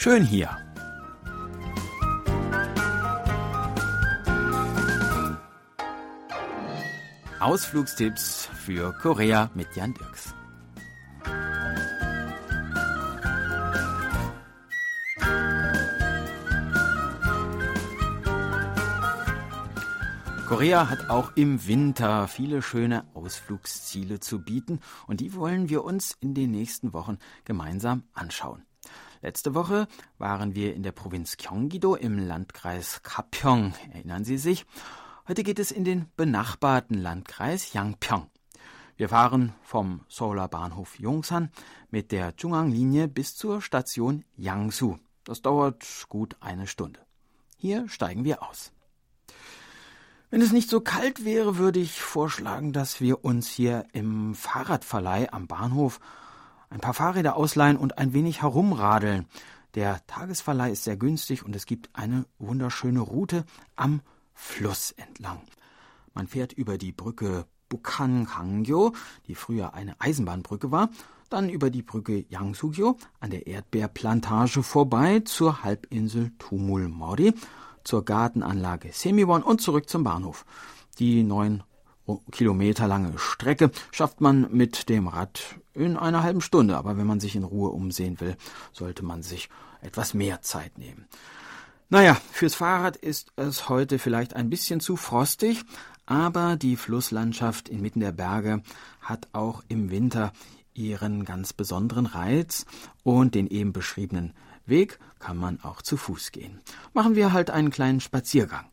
Schön hier. Ausflugstipps für Korea mit Jan Dirks. Korea hat auch im Winter viele schöne Ausflugsziele zu bieten und die wollen wir uns in den nächsten Wochen gemeinsam anschauen. Letzte Woche waren wir in der Provinz Gyeonggi-do im Landkreis Gapyeong. Erinnern Sie sich? Heute geht es in den benachbarten Landkreis Yangpyeong. Wir fahren vom Seouler Bahnhof Yongsan mit der Chungang-Linie bis zur Station Yangsu. Das dauert gut eine Stunde. Hier steigen wir aus. Wenn es nicht so kalt wäre, würde ich vorschlagen, dass wir uns hier im Fahrradverleih am Bahnhof ein paar Fahrräder ausleihen und ein wenig herumradeln. Der Tagesverleih ist sehr günstig und es gibt eine wunderschöne Route am Fluss entlang. Man fährt über die Brücke Bukhan-Kangyo, die früher eine Eisenbahnbrücke war, dann über die Brücke Yangsugyo an der Erdbeerplantage vorbei zur Halbinsel Tumul-Mori, zur Gartenanlage Semiwon und zurück zum Bahnhof. Die neun Kilometer lange Strecke schafft man mit dem Rad in einer halben Stunde, aber wenn man sich in Ruhe umsehen will, sollte man sich etwas mehr Zeit nehmen. Naja, fürs Fahrrad ist es heute vielleicht ein bisschen zu frostig, aber die Flusslandschaft inmitten der Berge hat auch im Winter ihren ganz besonderen Reiz und den eben beschriebenen Weg kann man auch zu Fuß gehen. Machen wir halt einen kleinen Spaziergang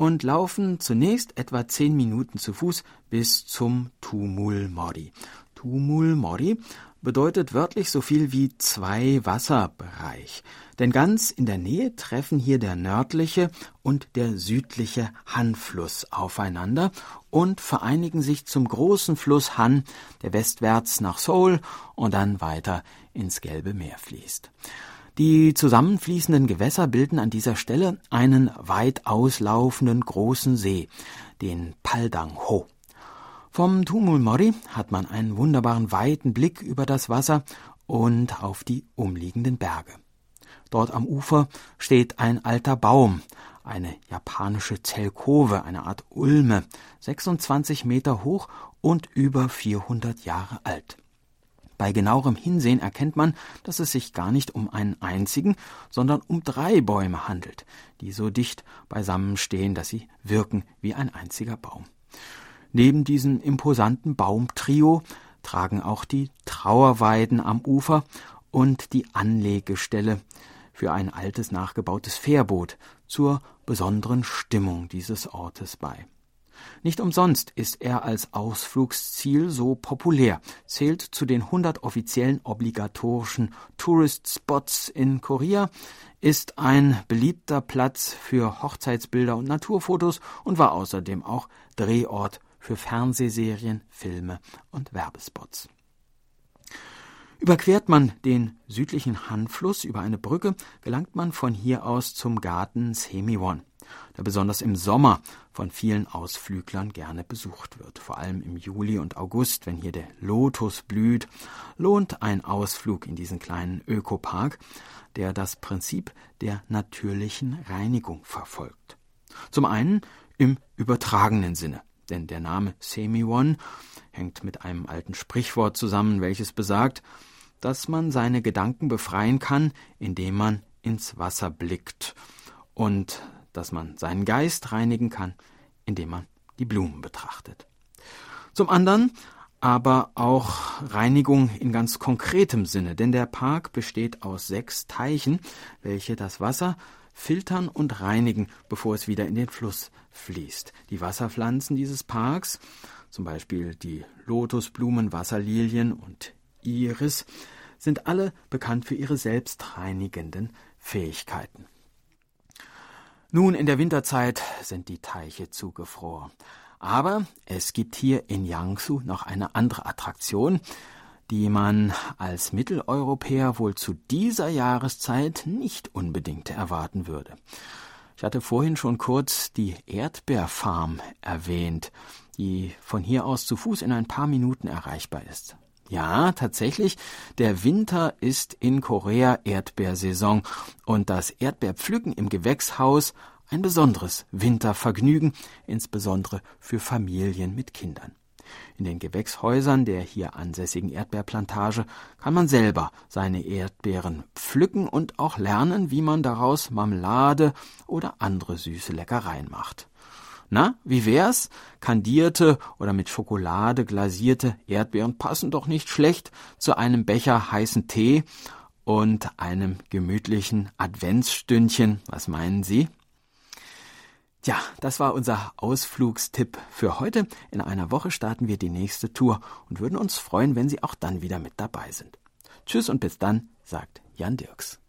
und laufen zunächst etwa zehn Minuten zu Fuß bis zum Tumul Mori. Tumul Mori bedeutet wörtlich so viel wie zwei Wasserbereich. Denn ganz in der Nähe treffen hier der nördliche und der südliche Han-Fluss aufeinander und vereinigen sich zum großen Fluss Han, der westwärts nach Seoul und dann weiter ins Gelbe Meer fließt. Die zusammenfließenden Gewässer bilden an dieser Stelle einen weit auslaufenden großen See, den Paldang-ho. Vom Tumul Mori hat man einen wunderbaren weiten Blick über das Wasser und auf die umliegenden Berge. Dort am Ufer steht ein alter Baum, eine japanische Zelkove, eine Art Ulme, 26 Meter hoch und über 400 Jahre alt. Bei genauerem Hinsehen erkennt man, dass es sich gar nicht um einen einzigen, sondern um drei Bäume handelt, die so dicht beisammen stehen, dass sie wirken wie ein einziger Baum. Neben diesem imposanten Baumtrio tragen auch die Trauerweiden am Ufer und die Anlegestelle für ein altes nachgebautes Fährboot zur besonderen Stimmung dieses Ortes bei. Nicht umsonst ist er als Ausflugsziel so populär, zählt zu den 100 offiziellen obligatorischen Tourist Spots in Korea, ist ein beliebter Platz für Hochzeitsbilder und Naturfotos und war außerdem auch Drehort für Fernsehserien, Filme und Werbespots. Überquert man den südlichen Han-Fluss über eine Brücke, gelangt man von hier aus zum Garten Semiwon, der besonders im Sommer von vielen Ausflüglern gerne besucht wird. Vor allem im Juli und August, wenn hier der Lotus blüht, lohnt ein Ausflug in diesen kleinen Ökopark, der das Prinzip der natürlichen Reinigung verfolgt. Zum einen im übertragenen Sinne denn der Name Semiwon hängt mit einem alten Sprichwort zusammen, welches besagt, dass man seine Gedanken befreien kann, indem man ins Wasser blickt und dass man seinen Geist reinigen kann, indem man die Blumen betrachtet. Zum anderen aber auch Reinigung in ganz konkretem Sinne, denn der Park besteht aus sechs Teichen, welche das Wasser filtern und reinigen, bevor es wieder in den Fluss fließt. Die Wasserpflanzen dieses Parks, zum Beispiel die Lotusblumen, Wasserlilien und Iris, sind alle bekannt für ihre selbstreinigenden Fähigkeiten. Nun, in der Winterzeit sind die Teiche zugefroren. Aber es gibt hier in Yangsu noch eine andere Attraktion, die man als Mitteleuropäer wohl zu dieser Jahreszeit nicht unbedingt erwarten würde. Ich hatte vorhin schon kurz die Erdbeerfarm erwähnt, die von hier aus zu Fuß in ein paar Minuten erreichbar ist. Ja, tatsächlich, der Winter ist in Korea Erdbeersaison und das Erdbeerpflücken im Gewächshaus ein besonderes Wintervergnügen, insbesondere für Familien mit Kindern. In den Gewächshäusern der hier ansässigen Erdbeerplantage kann man selber seine Erdbeeren pflücken und auch lernen, wie man daraus Marmelade oder andere süße Leckereien macht. Na, wie wär's? Kandierte oder mit Schokolade glasierte Erdbeeren passen doch nicht schlecht zu einem Becher heißen Tee und einem gemütlichen Adventsstündchen. Was meinen Sie? Tja, das war unser Ausflugstipp für heute. In einer Woche starten wir die nächste Tour und würden uns freuen, wenn Sie auch dann wieder mit dabei sind. Tschüss und bis dann, sagt Jan Dirks.